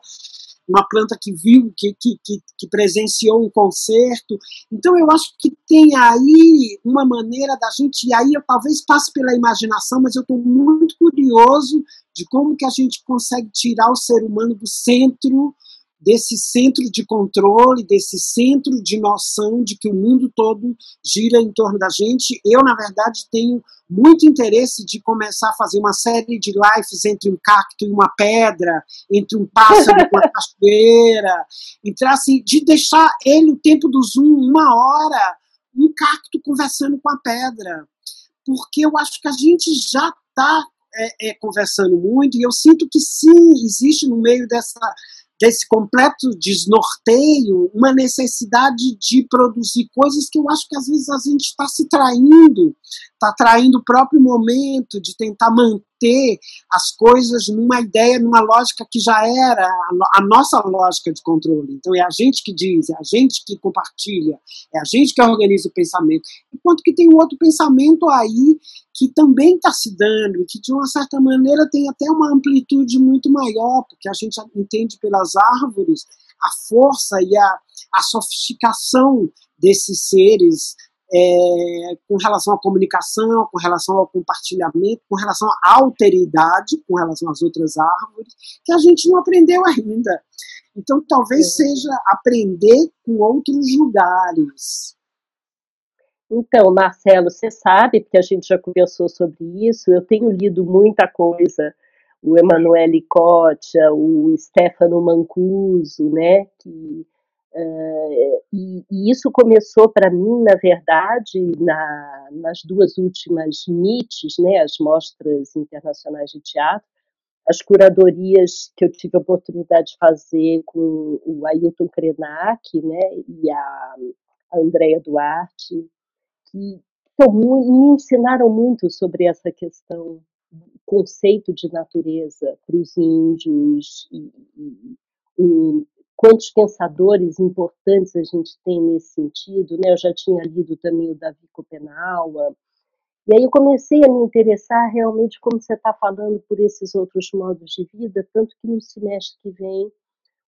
uma planta que viu, que, que, que, que, presenciou um concerto. Então, eu acho que tem aí uma maneira da gente, e aí eu talvez passe pela imaginação, mas eu estou muito curioso de como que a gente consegue tirar o ser humano do centro desse centro de controle, desse centro de noção de que o mundo todo gira em torno da gente. Eu, na verdade, tenho muito interesse de começar a fazer uma série de lives entre um cacto e uma pedra, entre um pássaro e uma [LAUGHS] cachoeira, então, assim, de deixar ele o tempo do Zoom, uma hora, um cacto conversando com a pedra. Porque eu acho que a gente já está é, é, conversando muito, e eu sinto que sim, existe no meio dessa desse completo desnorteio, uma necessidade de produzir coisas que eu acho que às vezes a gente está se traindo, está traindo o próprio momento de tentar manter as coisas numa ideia, numa lógica que já era a, a nossa lógica de controle. Então é a gente que diz, é a gente que compartilha, é a gente que organiza o pensamento. Enquanto que tem um outro pensamento aí que também está se dando, que de uma certa maneira tem até uma amplitude muito maior, porque a gente entende pelas árvores a força e a, a sofisticação desses seres é, com relação à comunicação, com relação ao compartilhamento, com relação à alteridade, com relação às outras árvores, que a gente não aprendeu ainda. Então, talvez é. seja aprender com outros lugares. Então, Marcelo, você sabe, porque a gente já conversou sobre isso, eu tenho lido muita coisa, o Emanuele Cotia, o Stefano Mancuso, né, que, uh, e, e, isso começou para mim, na verdade, na, nas duas últimas MITs, né, as Mostras Internacionais de Teatro, as curadorias que eu tive a oportunidade de fazer com o Ailton Krenak, né, e a, a Andrea Duarte, que me ensinaram muito sobre essa questão, conceito de natureza para os índios e, e, e, quantos pensadores importantes a gente tem nesse sentido, né? Eu já tinha lido também o Davi Copenaua, e aí eu comecei a me interessar realmente como você está falando por esses outros modos de vida, tanto que no semestre que vem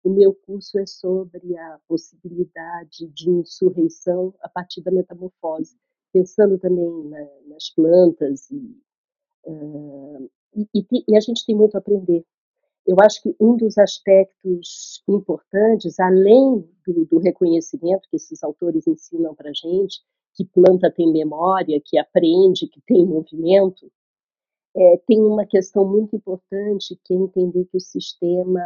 o meu curso é sobre a possibilidade de insurreição a partir da metamorfose pensando também na, nas plantas e, uh, e, e, a gente tem muito a aprender. Eu acho que um dos aspectos importantes, além do, do reconhecimento que esses autores ensinam para a gente, que planta tem memória, que aprende, que tem movimento, é, tem uma questão muito importante que é entender que o sistema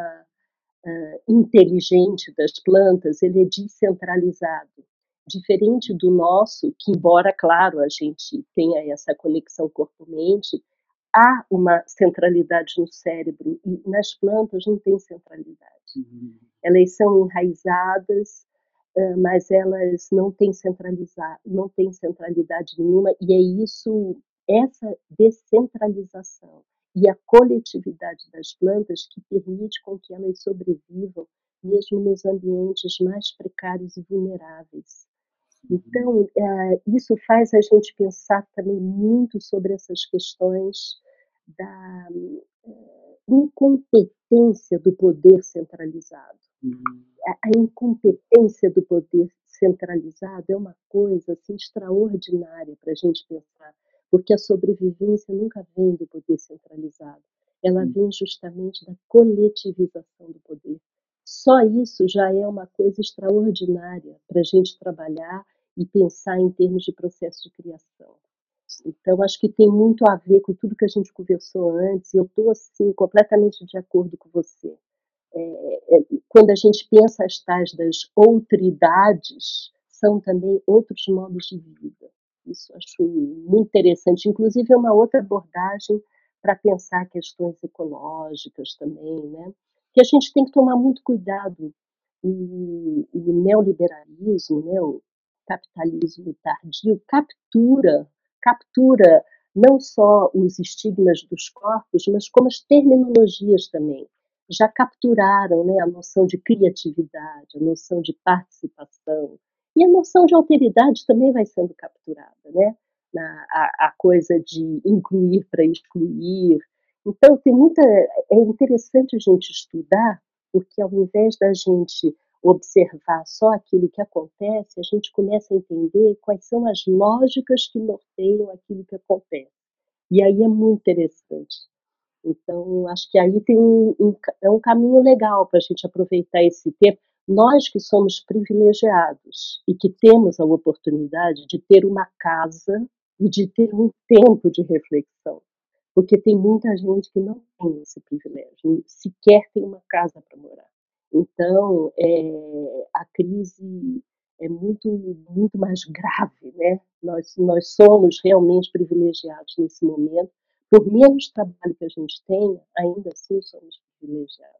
uh, inteligente das plantas ele é descentralizado. Diferente do nosso, que embora, claro, a gente tenha essa conexão corpo-mente, há uma centralidade no cérebro e nas plantas não tem centralidade. Uhum. Elas são enraizadas, mas elas não têm centralizar, não têm centralidade nenhuma e é isso, essa descentralização e a coletividade das plantas que permite com que elas sobrevivam mesmo nos ambientes mais precários e vulneráveis. Então, é, isso faz a gente pensar também muito sobre essas questões da é, incompetência do poder centralizado. Uhum. A, a incompetência do poder centralizado é uma coisa assim, extraordinária para a gente pensar, porque a sobrevivência nunca vem do poder centralizado, ela uhum. vem justamente da coletivização do poder. Só isso já é uma coisa extraordinária para a gente trabalhar e pensar em termos de processo de criação. Então, acho que tem muito a ver com tudo que a gente conversou antes, e eu estou, assim, completamente de acordo com você. é, é, quando a gente pensa as tais das outridades, são também outros modos de vida. Isso acho muito interessante. Inclusive, é uma outra abordagem para pensar questões ecológicas também, né? Que a gente tem que tomar muito cuidado. O, o neoliberalismo, né, o capitalismo tardio, captura, captura não só os estigmas dos corpos, mas como as terminologias também já capturaram né, a noção de criatividade, a noção de participação, e a noção de alteridade também vai sendo capturada, né? a, a coisa de incluir para excluir. Então, tem muita. É interessante a gente estudar, porque ao invés da gente observar só aquilo que acontece, a gente começa a entender quais são as lógicas que norteiam aquilo que acontece. E aí é muito interessante. Então, acho que aí tem um, um é um caminho legal para a gente aproveitar esse tempo. Nós que somos privilegiados e que temos a oportunidade de ter uma casa e de ter um tempo de reflexão, porque tem muita gente que não tem esse privilégio, sequer tem uma casa para morar. Então, é, a crise é muito, muito mais grave, né? Nós, nós somos realmente privilegiados nesse momento. Por menos trabalho que a gente tenha, ainda assim somos privilegiados.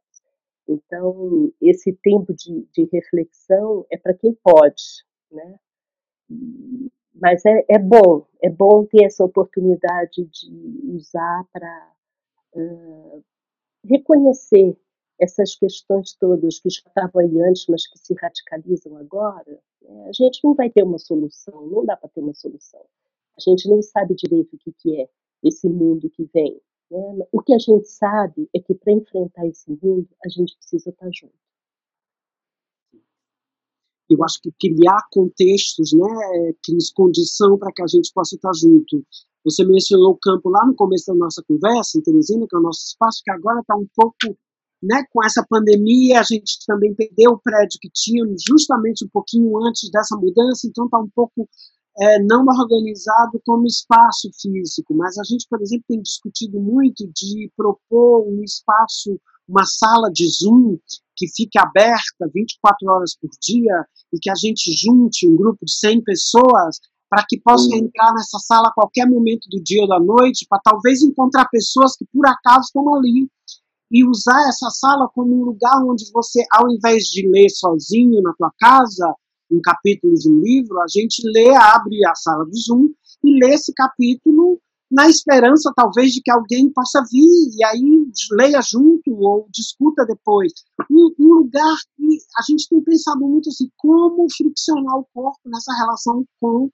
Então, esse tempo de, de reflexão é para quem pode, né? mas é, é bom, é bom ter essa oportunidade de usar para uh, reconhecer essas questões todas que estavam aí antes, mas que se radicalizam agora. Né? A gente não vai ter uma solução, não dá para ter uma solução. A gente nem sabe direito o que, que é esse mundo que vem. Né? O que a gente sabe é que para enfrentar esse mundo, a gente precisa estar junto. Eu acho que criar contextos, né, cria condição para que a gente possa estar junto. Você mencionou o campo lá no começo da nossa conversa, em Teresina, que é o nosso espaço, que agora está um pouco, né, com essa pandemia, a gente também perdeu o prédio que tínhamos justamente um pouquinho antes dessa mudança, então está um pouco é, não organizado como espaço físico. Mas a gente, por exemplo, tem discutido muito de propor um espaço, uma sala de Zoom que fique aberta 24 horas por dia e que a gente junte um grupo de 100 pessoas para que possam uhum. entrar nessa sala a qualquer momento do dia ou da noite, para talvez encontrar pessoas que por acaso estão ali e usar essa sala como um lugar onde você, ao invés de ler sozinho na tua casa um capítulo de um livro, a gente lê, abre a sala do Zoom e lê esse capítulo na esperança, talvez, de que alguém possa vir e aí leia junto ou discuta depois. Um, um, lugar que a gente tem pensado muito assim, como friccionar o corpo nessa relação com uh,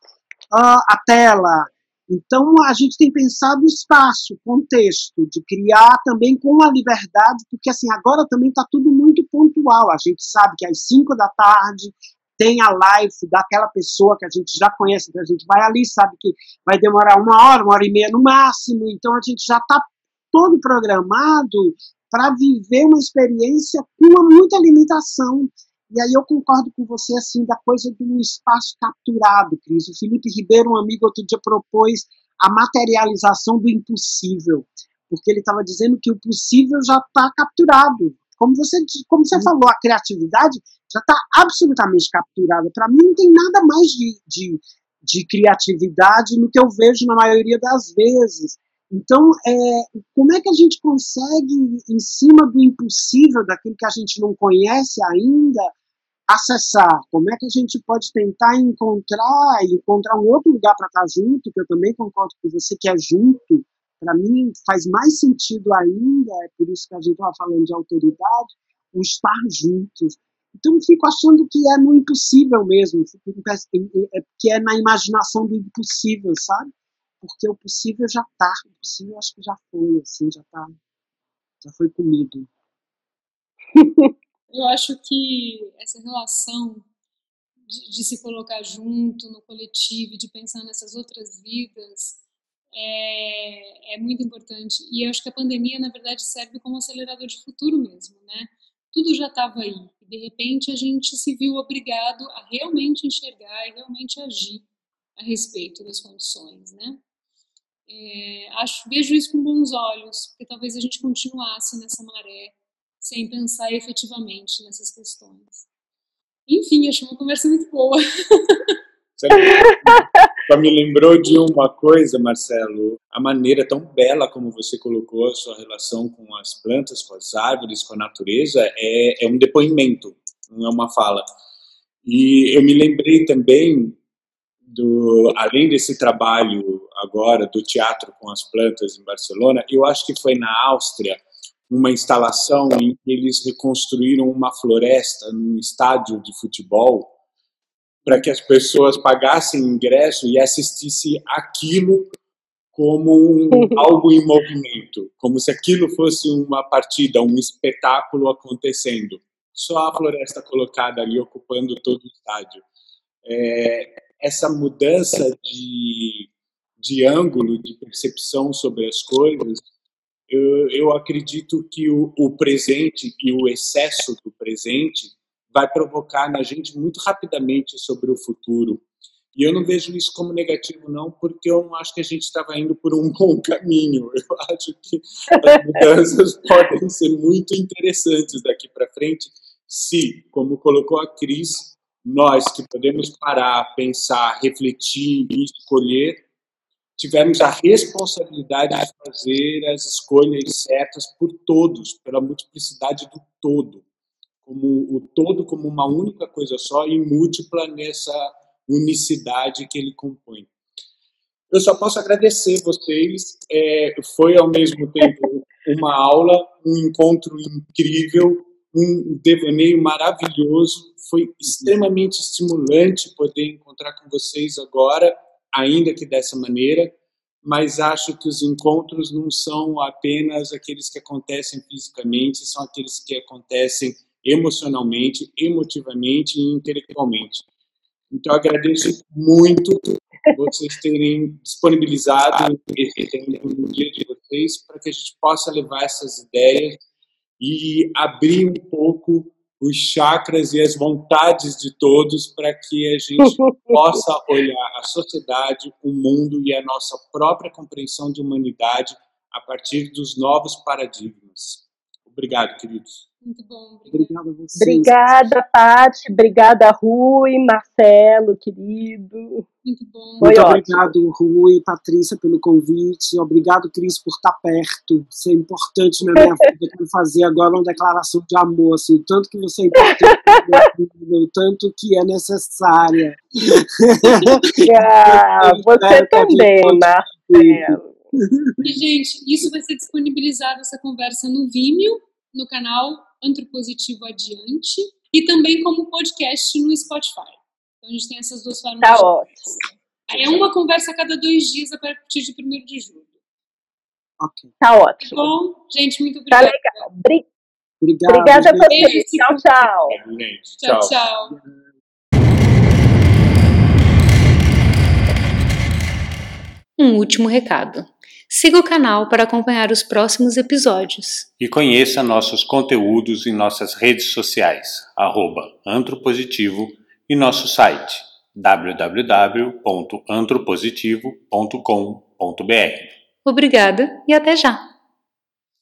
a tela. Então, a gente tem pensado espaço, contexto, de criar também com a liberdade, porque assim, agora também está tudo muito pontual. A gente sabe que às 5 da tarde tem a live daquela pessoa que a gente já conhece, que a gente vai ali, sabe que vai demorar uma hora, uma hora e meia no máximo, então a gente já está todo programado para viver uma experiência com muita limitação. E aí eu concordo com você, assim, da coisa do espaço capturado, Cris. O Felipe Ribeiro, um amigo, outro dia propôs a materialização do impossível, porque ele estava dizendo que o possível já está capturado. Como você, como você falou, a criatividade já está absolutamente capturada. Para mim, não tem nada mais de, de, de, criatividade no que eu vejo na maioria das vezes. Então, é, como é que a gente consegue, em cima do impossível, daquilo que a gente não conhece ainda, acessar? Como é que a gente pode tentar encontrar, encontrar um outro lugar para estar junto, que eu também concordo com você, que é junto, para mim faz mais sentido ainda, é por isso que a gente estava falando de autoridade, o estar juntos. Então, fico achando que é no impossível mesmo, é, que é na imaginação do impossível, sabe? Porque o possível já está, o possível acho que já foi, assim, já tá, já foi comido. [LAUGHS] Eu acho que essa relação de, de, se colocar junto no coletivo, de pensar nessas outras vidas, é, é muito importante. E eu acho que a pandemia, na verdade, serve como acelerador de futuro mesmo, né? Tudo já estava aí. E, de repente, a gente se viu obrigado a realmente enxergar e realmente agir a respeito das condições, né? É, acho, vejo isso com bons olhos, porque talvez a gente continuasse nessa maré sem pensar efetivamente nessas questões. Enfim, achei uma conversa muito boa. [LAUGHS] Só me lembrou de uma coisa, Marcelo, a maneira tão bela como você colocou a sua relação com as plantas, com as árvores, com a natureza, é, é um depoimento, não é uma fala. E eu me lembrei também do, além desse trabalho agora do teatro com as plantas em Barcelona, eu acho que foi na Áustria uma instalação em que eles reconstruíram uma floresta num estádio de futebol para que as pessoas pagassem ingresso e assistissem aquilo como um, [LAUGHS] algo em movimento, como se aquilo fosse uma partida, um espetáculo acontecendo. Só a floresta colocada ali ocupando todo o estádio. É, essa mudança de, de ângulo, de percepção sobre as coisas, eu, acredito que o, o presente e o excesso do presente vai provocar na gente muito rapidamente sobre o futuro. E eu não vejo isso como negativo, não, porque eu acho que a gente estava indo por um [LAUGHS] bom caminho. Eu acho que as mudanças [LAUGHS] podem ser muito interessantes daqui para frente, se, como colocou a Cris, nós que podemos parar, pensar, refletir e escolher, tivemos a responsabilidade de fazer as escolhas certas por todos, pela multiplicidade do todo como o todo como uma única coisa só e múltipla nessa unicidade que ele compõe. Eu só posso agradecer vocês. É, foi ao mesmo tempo uma aula, um encontro incrível, um devaneio maravilhoso. Foi extremamente estimulante poder encontrar com vocês agora, ainda que dessa maneira. Mas acho que os encontros não são apenas aqueles que acontecem fisicamente, são aqueles que acontecem emocionalmente, emotivamente e intelectualmente. Então, agradeço muito vocês terem disponibilizado esse tempo no dia de vocês para que a gente possa levar essas ideias e abrir um pouco os chakras e as vontades de todos para que a gente [LAUGHS] possa olhar a sociedade, o mundo e a nossa própria compreensão de humanidade a partir dos novos paradigmas. Obrigado, queridos. Muito bom. Obrigada a vocês. Obrigada, Paty. Obrigada, Rui, Marcelo, querido. Muito bom. Muito Foi obrigado, ótimo. Rui, Patrícia, pelo convite. Obrigado, Cris, por estar perto. Isso é importante na minha vida. Eu quero fazer agora uma declaração de amor, assim, tanto que você é importante, o [LAUGHS] tanto que é necessária. [LAUGHS] Ah, [LAUGHS] você também, Marcelo. E, gente, isso vai ser disponibilizado, essa conversa, no Vimeo, no canal Antropositivo Adiante e também como podcast no Spotify. Então a gente tem essas duas formas. Tá ótimo. É uma conversa a cada dois dias a partir de 1 de julho. Ok. Tá ótimo. Tá bom? Gente, muito tá obrigada. Tá legal. Bri Obrigado, Obrigada a gente. vocês. Tchau, tchau. Tchau, tchau. Um último recado. Siga o canal para acompanhar os próximos episódios. E conheça nossos conteúdos em nossas redes sociais, antropositivo e nosso site www.antropositivo.com.br. Obrigada e até já!